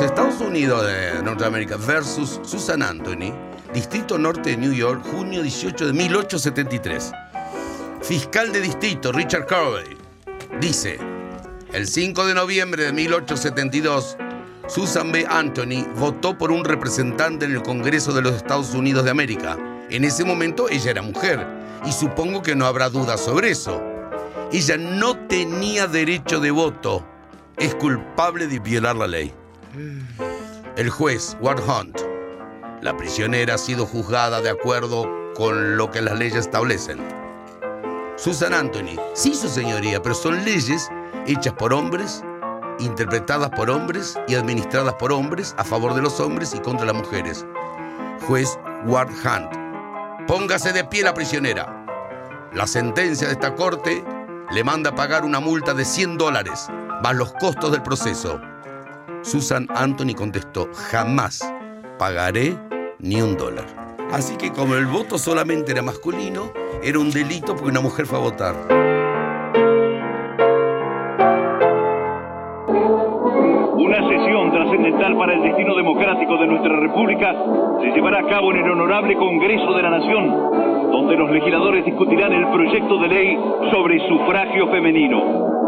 Estados Unidos de Norteamérica versus Susan Anthony, Distrito Norte de New York, junio 18 de 1873. Fiscal de distrito Richard Carvey dice, el 5 de noviembre de 1872, Susan B. Anthony votó por un representante en el Congreso de los Estados Unidos de América. En ese momento ella era mujer y supongo que no habrá duda sobre eso. Ella no tenía derecho de voto. Es culpable de violar la ley. El juez, Ward Hunt, la prisionera ha sido juzgada de acuerdo con lo que las leyes establecen. Susan Anthony, sí, su señoría, pero son leyes hechas por hombres, interpretadas por hombres y administradas por hombres a favor de los hombres y contra las mujeres. Juez Ward Hunt. Póngase de pie la prisionera. La sentencia de esta corte le manda pagar una multa de 100 dólares, más los costos del proceso. Susan Anthony contestó, jamás pagaré ni un dólar. Así que como el voto solamente era masculino, era un delito porque una mujer fue a votar. Una sesión trascendental para el destino democrático de nuestra República se llevará a cabo en el Honorable Congreso de la Nación, donde los legisladores discutirán el proyecto de ley sobre sufragio femenino.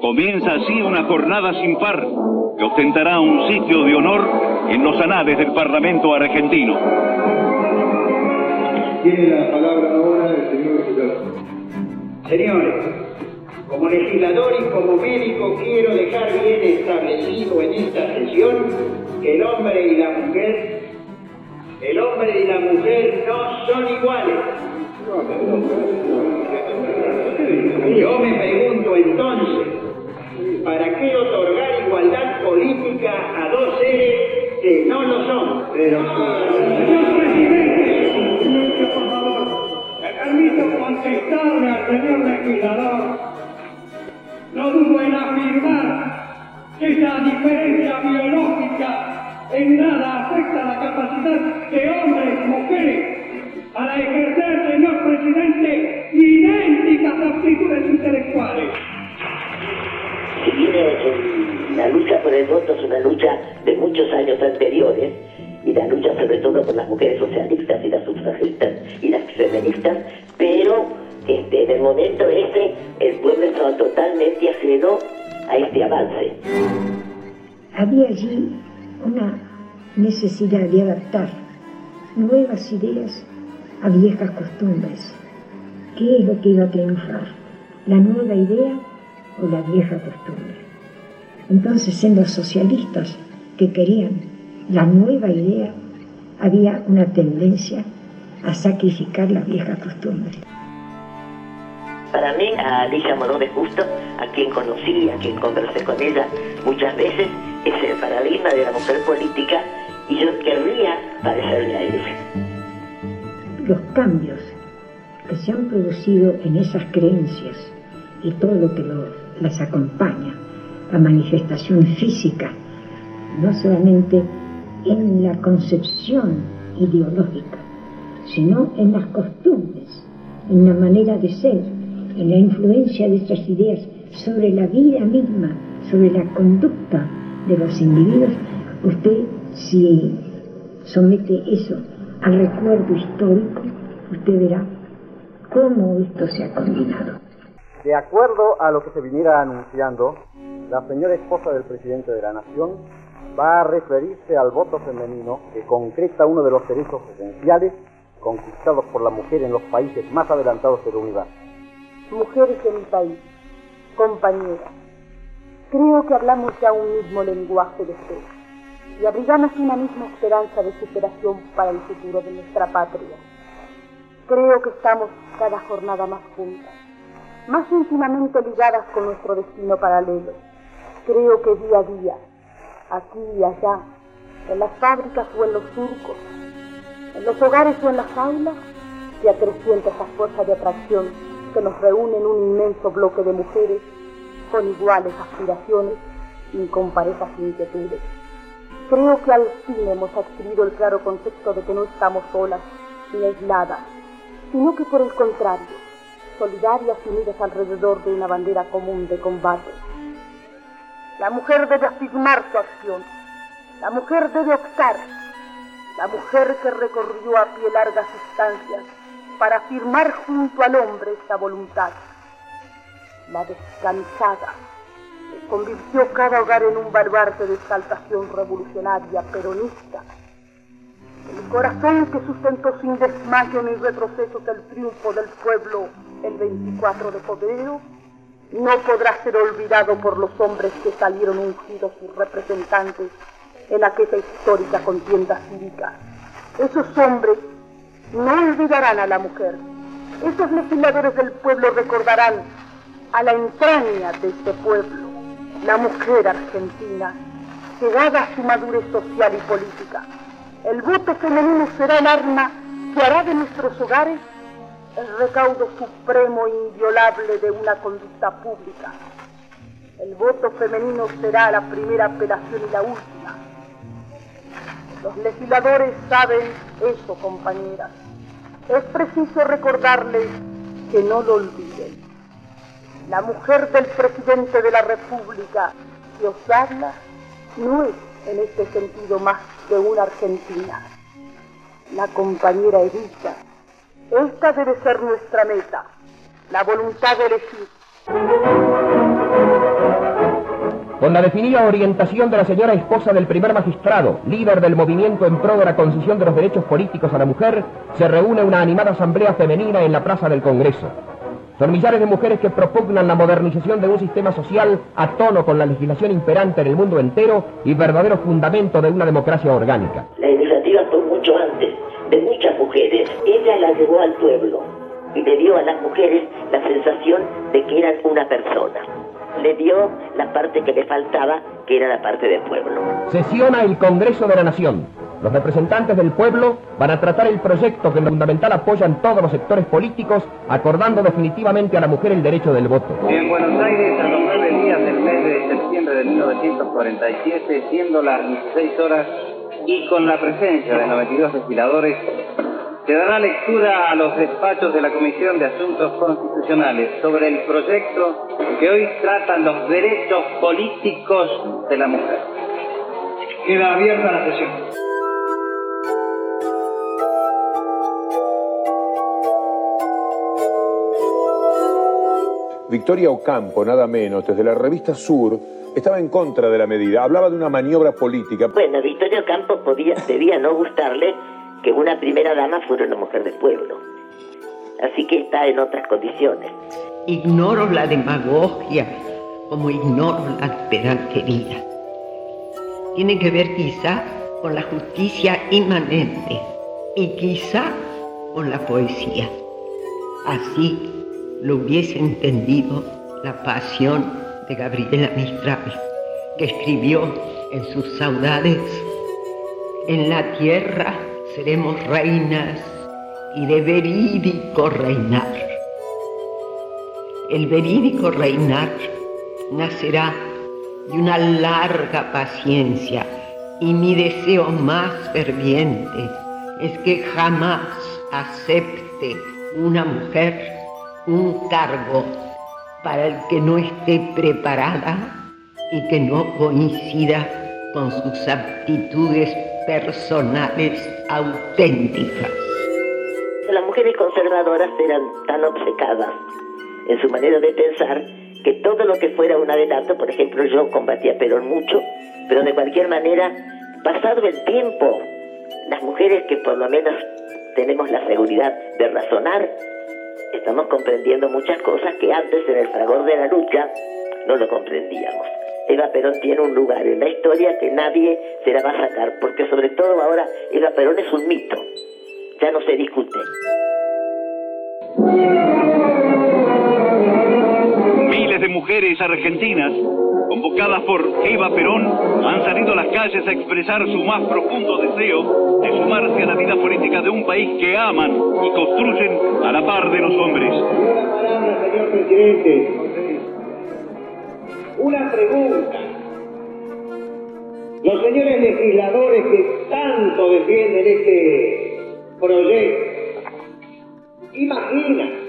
Comienza así una jornada sin par que ostentará un sitio de honor en los anales del Parlamento argentino. Tiene la palabra ahora el señor legislador. Señores, como legislador y como médico quiero dejar bien establecido en esta sesión que el hombre y la mujer, el hombre y la mujer no son iguales. Yo me pregunto entonces, ¿para qué otorgar igualdad política a dos seres que no lo son? Señor presidente, por favor. Me permito contestarle al señor legislador. No dudo en afirmar que esa diferencia biológica en nada afecta la capacidad de hombres y mujeres para ejercer, señor presidente, idénticas aptitudes intelectuales. La lucha por el voto es una lucha de muchos años anteriores, y la lucha sobre todo por las mujeres socialistas y las sufragistas y las feministas, pero este, en el momento ese el pueblo estaba totalmente ajeno a este avance. Había allí una necesidad de adaptar nuevas ideas a viejas costumbres. ¿Qué es lo que iba a triunfar? ¿La nueva idea o la vieja costumbre? Entonces en los socialistas que querían la nueva idea había una tendencia a sacrificar las viejas costumbres. Para mí, a Alicia Morón de Justo, a quien conocí, a quien conversé con ella muchas veces, es el paradigma de la mujer política y yo querría parecerle a ella. Los cambios que se han producido en esas creencias y todo lo que lo- las acompaña, la manifestación física, no solamente en la concepción ideológica, sino en las costumbres, en la manera de ser, en la influencia de estas ideas sobre la vida misma, sobre la conducta de los individuos, usted si somete eso al recuerdo histórico, usted verá cómo esto se ha combinado. De acuerdo a lo que se viniera anunciando, la señora esposa del presidente de la Nación va a referirse al voto femenino que concreta uno de los derechos esenciales conquistados por la mujer en los países más adelantados del universo. Mujeres de mi país, compañeras, creo que hablamos ya un mismo lenguaje de fe y abrigamos una misma esperanza de superación para el futuro de nuestra patria. Creo que estamos cada jornada más juntas, más íntimamente ligadas con nuestro destino paralelo. Creo que día a día, aquí y allá, en las fábricas o en los surcos, en los hogares o en las aulas, se acrecienta esa fuerza de atracción que nos reúne en un inmenso bloque de mujeres con iguales aspiraciones y con parejas inquietudes. Creo que al fin hemos adquirido el claro concepto de que no estamos solas ni aisladas, sino que por el contrario, solidarias y unidas alrededor de una bandera común de combate. La mujer debe afirmar su acción, La mujer debe optar, la mujer que recorrió a pie largas distancias para afirmar junto al hombre esta voluntad. La descansada, que convirtió cada hogar en un baluarte de exaltación revolucionaria peronista. El corazón que sustentó sin desmayo ni retroceso el triunfo del pueblo el 24 de febrero no podrá ser olvidado por los hombres que salieron ungidos y representantes en aquella histórica contienda cívica. Esos hombres no olvidarán a la mujer. Esos legisladores del pueblo recordarán a la entraña de este pueblo, la mujer argentina, llegada a su madurez social y política. El voto femenino será el arma que hará de nuestros hogares el recaudo supremo e inviolable de una conducta pública. El voto femenino será la primera apelación y la última. Los legisladores saben eso, compañeras. Es preciso recordarles que no lo olviden. La mujer del presidente de la República que os habla no es en este sentido más que una argentina. La compañera Evita esta debe ser nuestra meta, la voluntad de elegir. Con la definida orientación de la señora esposa del primer magistrado, líder del movimiento en pro de la concesión de los derechos políticos a la mujer, se reúne una animada asamblea femenina en la Plaza del Congreso. Son millares de mujeres que propugnan la modernización de un sistema social a tono con la legislación imperante en el mundo entero y verdadero fundamento de una democracia orgánica. De muchas mujeres. Ella la llevó al pueblo y le dio a las mujeres la sensación de que eran una persona. Le dio la parte que le faltaba, que era la parte del pueblo. Sesiona el Congreso de la Nación. Los representantes del pueblo van a tratar el proyecto que en lo fundamental apoyan todos los sectores políticos, acordando definitivamente a la mujer el derecho del voto. En Buenos Aires, a los nueve días del mes de septiembre de 1947, siendo las 16 horas y con la presencia de 92 legisladores, se dará lectura a los despachos de la Comisión de Asuntos Constitucionales sobre el proyecto que hoy tratan los derechos políticos de la mujer. Queda abierta la sesión. Victoria Ocampo, nada menos, desde la revista Sur, estaba en contra de la medida. Hablaba de una maniobra política. Bueno, Victoria Ocampo podía, debía no gustarle que una primera dama fuera una mujer del pueblo. Así que está en otras condiciones. Ignoro la demagogia como ignoro la pedantería. Tiene que ver quizá con la justicia inmanente y quizá con la poesía. Así lo hubiese entendido la pasión de Gabriela Mistral, que escribió en sus saudades, en la tierra seremos reinas y de verídico reinar. El verídico reinar nacerá de una larga paciencia y mi deseo más ferviente es que jamás acepte una mujer un cargo para el que no esté preparada y que no coincida con sus aptitudes personales auténticas. Las mujeres conservadoras eran tan obcecadas en su manera de pensar que todo lo que fuera un adelanto, por ejemplo, yo combatía Perón mucho, pero de cualquier manera, pasado el tiempo, las mujeres que por lo menos tenemos la seguridad de razonar, estamos comprendiendo muchas cosas que antes en el fragor de la lucha no lo comprendíamos. Eva Perón tiene un lugar en la historia que nadie se la va a sacar, porque sobre todo ahora Eva Perón es un mito, ya no se discute. De mujeres argentinas, convocadas por Eva Perón, han salido a las calles a expresar su más profundo deseo de sumarse a la vida política de un país que aman y construyen a la par de los hombres. señor presidente. Una pregunta. Los señores legisladores que tanto defienden este proyecto, imaginan,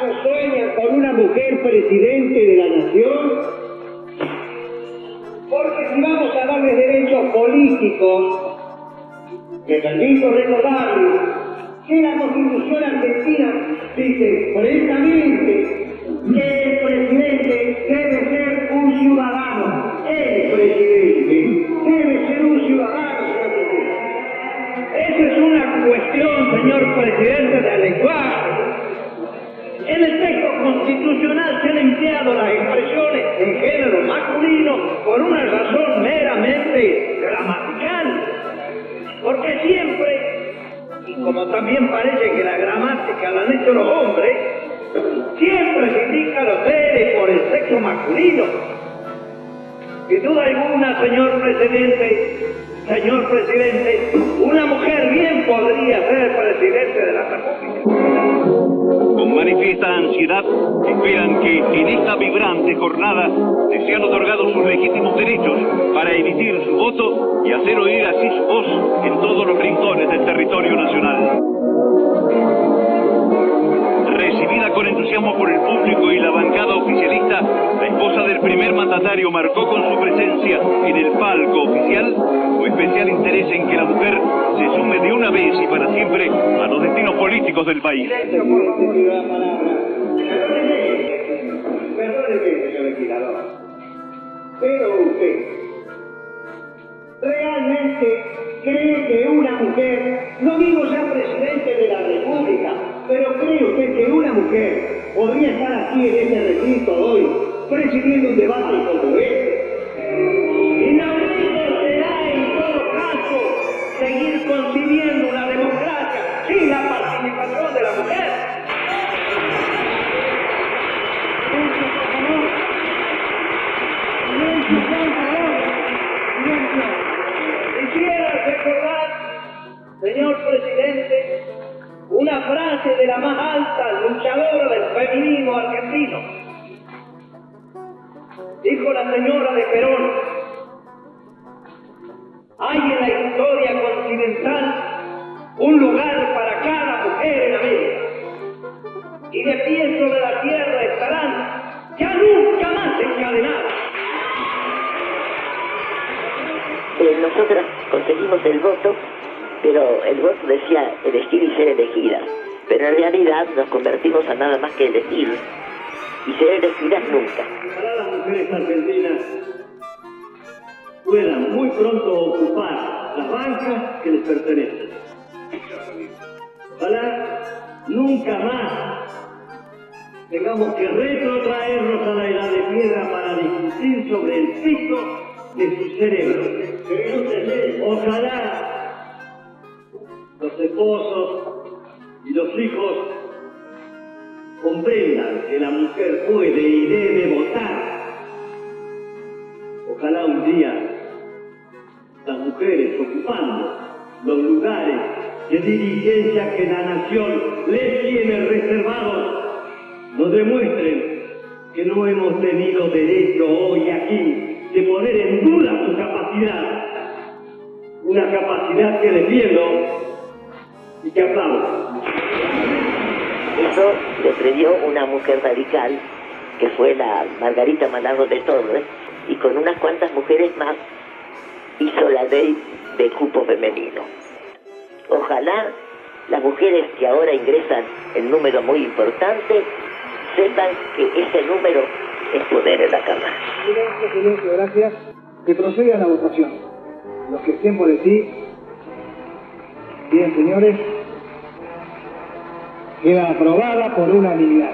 ¿acaso sueñan con una mujer presidente de la nación? Porque si vamos tales derechos políticos que permito recordarles que la Constitución argentina dice precisamente que el presidente debe ser un ciudadano. El presidente debe ser un ciudadano. Esa es una cuestión, señor presidente, de lenguaje. Se han empleado las expresiones en género masculino por una razón meramente gramatical. Porque siempre, y como también parece que la gramática la han hecho los hombres, siempre se indica los seres por el sexo masculino. Sin duda alguna, señor presidente, señor presidente, una mujer bien podría ser presidente de la República. Con manifiesta ansiedad, esperan que en esta vibrante jornada les sean otorgados sus legítimos derechos para emitir su voto y hacer oír así su voz en todos los rincones del territorio nacional. Recibida con entusiasmo por el público y la bancada oficialista, la esposa del primer mandatario marcó con su presencia en el palco oficial su especial interés en que la mujer se sume de una vez y para siempre a los destinos políticos del país. Pero usted realmente cree que una mujer, no digo sea presidente de la República, pero cree usted que una mujer podría estar aquí en este recinto hoy presidiendo un debate como este. Frase de la más alta luchadora del feminismo argentino. Dijo la señora de Perón, hay en la historia continental un lugar para cada mujer en América. Y de pie sobre la tierra estarán ya nunca más encadenadas. Eh, nosotras conseguimos el voto, pero el voto decía elegir y ser elegidas. Pero en realidad nos convertimos a nada más que elegir y ser elegidas nunca. Ojalá las mujeres argentinas puedan muy pronto ocupar las bancas que les pertenecen. Ojalá nunca más tengamos que retrotraernos a la edad de piedra para discutir sobre el piso de su cerebro. Ojalá los esposos y los hijos comprendan que la mujer puede y debe votar. Ojalá un día las mujeres ocupando los lugares de dirigencia que la nación les tiene reservados nos demuestren que no hemos tenido derecho hoy aquí de poner en duda su capacidad. Una capacidad que defiendo y que aplaudo. Eso lo previó una mujer radical, que fue la Margarita Manado de Torres, y con unas cuantas mujeres más hizo la ley de cupo femenino. Ojalá las mujeres que ahora ingresan en número muy importante sepan que ese número es poder en la Cámara. Silencio, silencio, gracias. Que proceda la votación. Los que estén por decir. Bien, señores. Queda aprobada por unanimidad.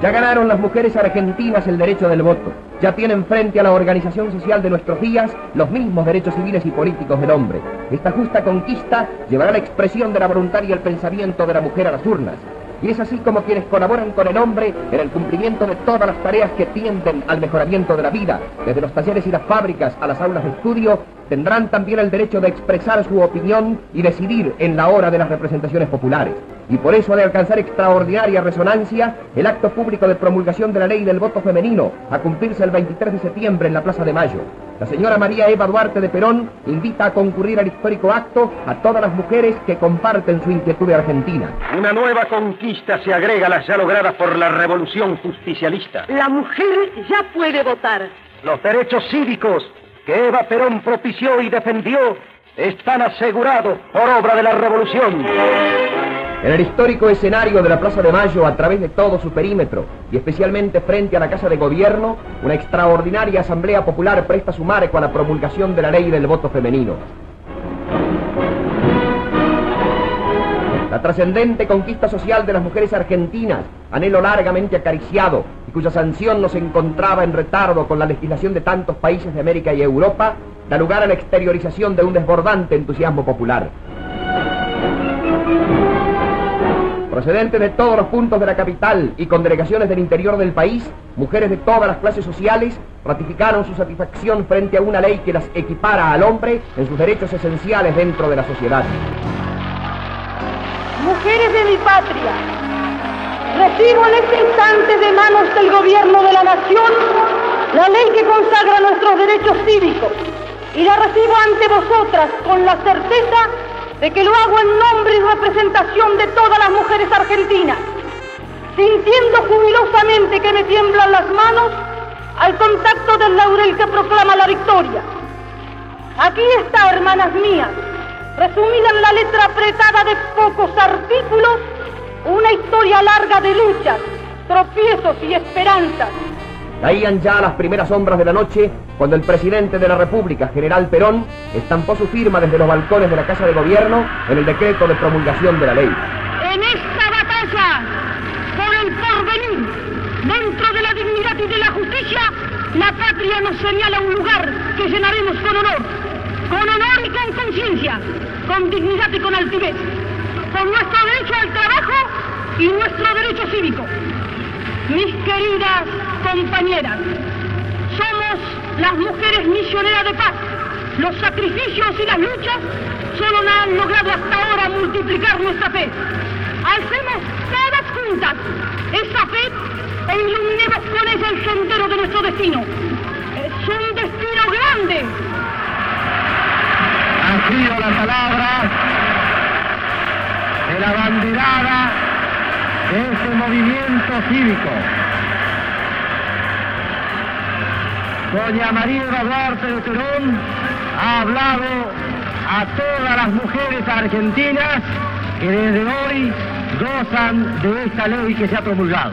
Ya ganaron las mujeres argentinas el derecho del voto. Ya tienen frente a la organización social de nuestros días los mismos derechos civiles y políticos del hombre. Esta justa conquista llevará la expresión de la voluntad y el pensamiento de la mujer a las urnas. Y es así como quienes colaboran con el hombre en el cumplimiento de todas las tareas que tienden al mejoramiento de la vida, desde los talleres y las fábricas a las aulas de estudio, tendrán también el derecho de expresar su opinión y decidir en la hora de las representaciones populares. Y por eso ha de alcanzar extraordinaria resonancia el acto público de promulgación de la ley del voto femenino a cumplirse el 23 de septiembre en la Plaza de Mayo. La señora María Eva Duarte de Perón invita a concurrir al histórico acto a todas las mujeres que comparten su inquietud de Argentina. Una nueva conquista se agrega a las ya logradas por la revolución justicialista. La mujer ya puede votar. Los derechos cívicos que Eva Perón propició y defendió están asegurados por obra de la revolución. En el histórico escenario de la Plaza de Mayo, a través de todo su perímetro, y especialmente frente a la Casa de Gobierno, una extraordinaria Asamblea Popular presta su marco a la promulgación de la ley del voto femenino. La trascendente conquista social de las mujeres argentinas, anhelo largamente acariciado y cuya sanción no se encontraba en retardo con la legislación de tantos países de América y Europa, da lugar a la exteriorización de un desbordante entusiasmo popular. Procedentes de todos los puntos de la capital y con delegaciones del interior del país, mujeres de todas las clases sociales ratificaron su satisfacción frente a una ley que las equipara al hombre en sus derechos esenciales dentro de la sociedad. Mujeres de mi patria, recibo en este instante de manos del gobierno de la nación la ley que consagra nuestros derechos cívicos y la recibo ante vosotras con la certeza de que lo hago en nombre y representación de todas las mujeres argentinas, sintiendo jubilosamente que me tiemblan las manos al contacto del laurel que proclama la victoria. Aquí está, hermanas mías, resumida en la letra apretada de pocos artículos, una historia larga de luchas, tropiezos y esperanzas. Caían ya las primeras sombras de la noche cuando el presidente de la República, general Perón, estampó su firma desde los balcones de la Casa de Gobierno en el decreto de promulgación de la ley. En esta batalla por el porvenir, dentro de la dignidad y de la justicia, la patria nos señala un lugar que llenaremos con honor, con honor y con conciencia, con dignidad y con altivez, con nuestro derecho al trabajo y nuestro derecho cívico. Mis queridas compañeras, somos las mujeres misioneras de paz. Los sacrificios y las luchas solo han logrado hasta ahora multiplicar nuestra fe. Alcemos todas juntas esa fe e iluminemos con ella el sendero de nuestro destino. Es un destino grande. Ha sido la palabra de la banderada de este movimiento cívico. Doña María Duarte de Perón ha hablado a todas las mujeres argentinas que desde hoy gozan de esta ley que se ha promulgado.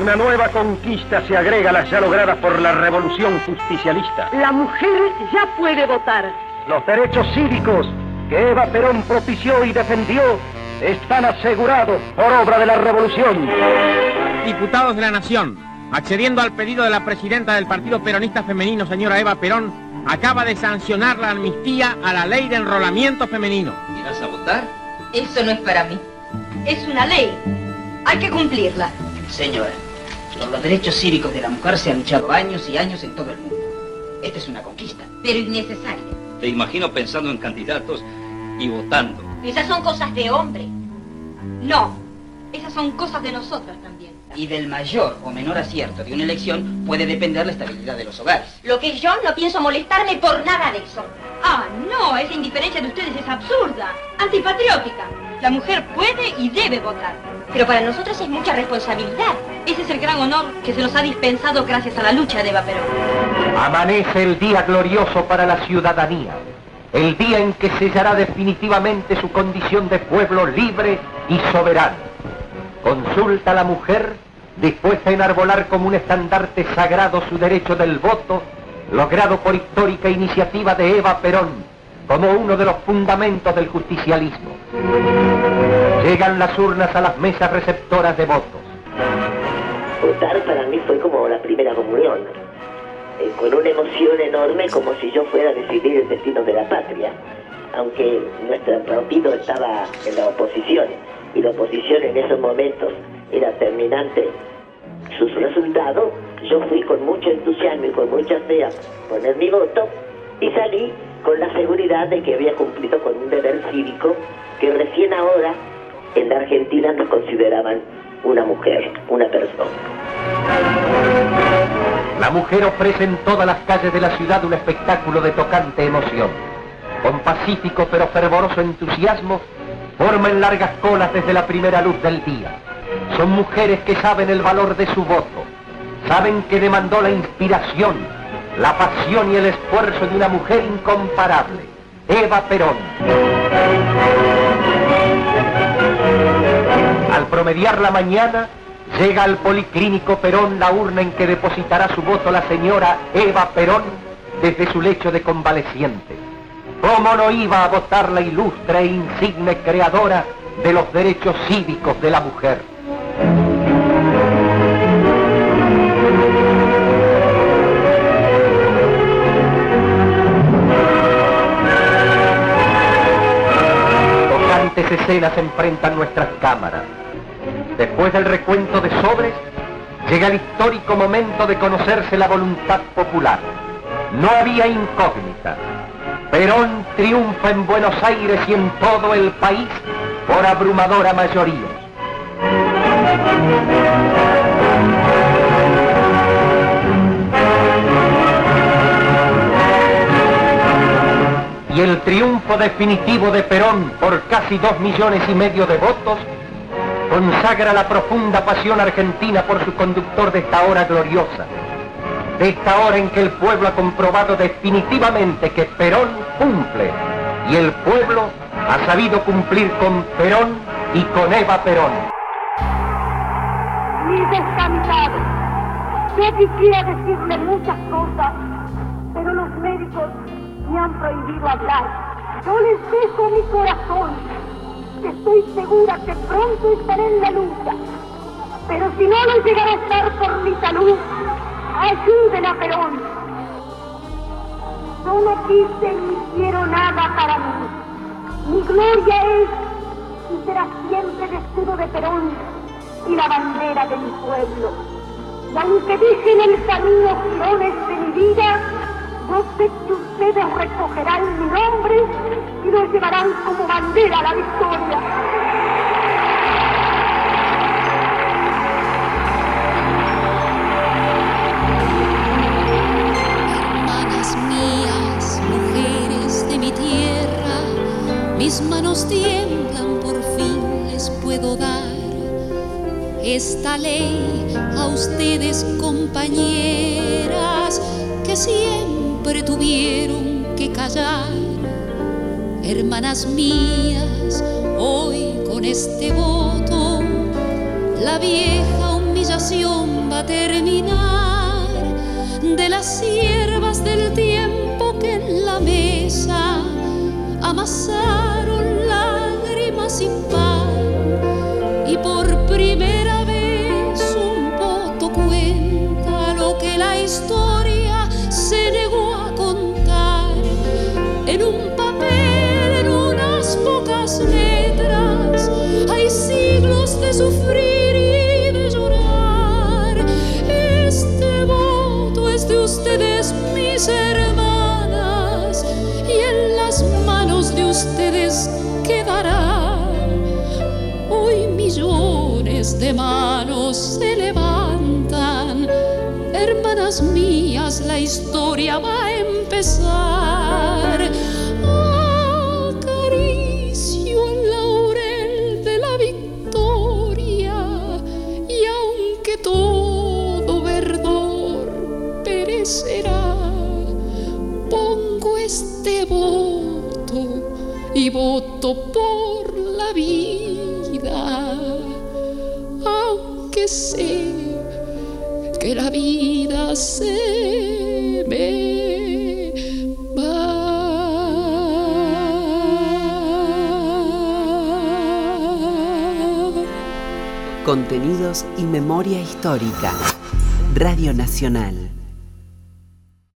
Una nueva conquista se agrega a las ya logradas por la revolución justicialista. La mujer ya puede votar. Los derechos cívicos que Eva Perón propició y defendió están asegurados por obra de la revolución. Diputados de la Nación, accediendo al pedido de la presidenta del Partido Peronista Femenino, señora Eva Perón, acaba de sancionar la amnistía a la ley de enrolamiento femenino. ¿Irás a votar? Eso no es para mí. Es una ley. Hay que cumplirla. Señora, por los derechos cívicos de la mujer se han luchado años y años en todo el mundo. Esta es una conquista. Pero innecesaria. Te imagino pensando en candidatos y votando. Esas son cosas de hombre. No, esas son cosas de nosotras también. Y del mayor o menor acierto de una elección puede depender la estabilidad de los hogares. Lo que yo no pienso molestarme por nada de eso. Ah, no, esa indiferencia de ustedes es absurda, antipatriótica. La mujer puede y debe votar. Pero para nosotros es mucha responsabilidad. Ese es el gran honor que se nos ha dispensado gracias a la lucha de Eva Perón. Amanece el día glorioso para la ciudadanía, el día en que sellará definitivamente su condición de pueblo libre y soberano. Consulta a la mujer dispuesta a enarbolar como un estandarte sagrado su derecho del voto, logrado por histórica iniciativa de Eva Perón, como uno de los fundamentos del justicialismo. Llegan las urnas a las mesas receptoras de votos. Votar para mí fue como la primera comunión, eh, con una emoción enorme como si yo fuera a decidir el destino de la patria, aunque nuestro partido estaba en la oposición y la oposición en esos momentos era terminante sus resultados, yo fui con mucho entusiasmo y con mucha fe a poner mi voto y salí con la seguridad de que había cumplido con un deber cívico que recién ahora en la Argentina nos consideraban una mujer, una persona. Mujer ofrece en todas las calles de la ciudad un espectáculo de tocante emoción. Con pacífico pero fervoroso entusiasmo, forman largas colas desde la primera luz del día. Son mujeres que saben el valor de su voto, saben que demandó la inspiración, la pasión y el esfuerzo de una mujer incomparable, Eva Perón. Al promediar la mañana, llega al Policlínico Perón la urna en que depositará su voto la señora Eva Perón desde su lecho de convaleciente. ¿Cómo no iba a votar la ilustre e insigne creadora de los derechos cívicos de la mujer? Tocantes escenas enfrentan nuestras cámaras. Después del recuento de sobres, llega el histórico momento de conocerse la voluntad popular. No había incógnita. Perón triunfa en Buenos Aires y en todo el país por abrumadora mayoría. Y el triunfo definitivo de Perón por casi dos millones y medio de votos consagra la profunda pasión argentina por su conductor de esta hora gloriosa, de esta hora en que el pueblo ha comprobado definitivamente que Perón cumple y el pueblo ha sabido cumplir con Perón y con Eva Perón. Mi. Yo quisiera decirle muchas cosas, pero los médicos me han prohibido hablar. Yo les dejo mi corazón, que estoy segura que pronto estaré en la lucha. Pero si no lo llegará a estar por mi salud, ayuden a Perón. Yo no quise ni quiero nada para mí. Mi gloria es y será siempre el escudo de Perón y la bandera de mi pueblo. Y aunque dije en el camino girones de mi vida, yo sé que ustedes recogerán mi nombre y lo llevarán como bandera la victoria. Hermanas mías, mujeres de mi tierra, mis manos tiemblan, por fin les puedo dar esta ley a ustedes compañeras que siempre tuvieron que callar. Hermanas mías, hoy con este voto la vieja humillación va a terminar. De las siervas del tiempo que en la mesa amasaron lágrimas sufrir y de llorar. Este voto es de ustedes mis hermanas y en las manos de ustedes quedará. Hoy millones de manos se levantan. Hermanas mías la historia va a empezar por la vida aunque sé que la vida se me va. Contenidos y memoria histórica. Radio Nacional.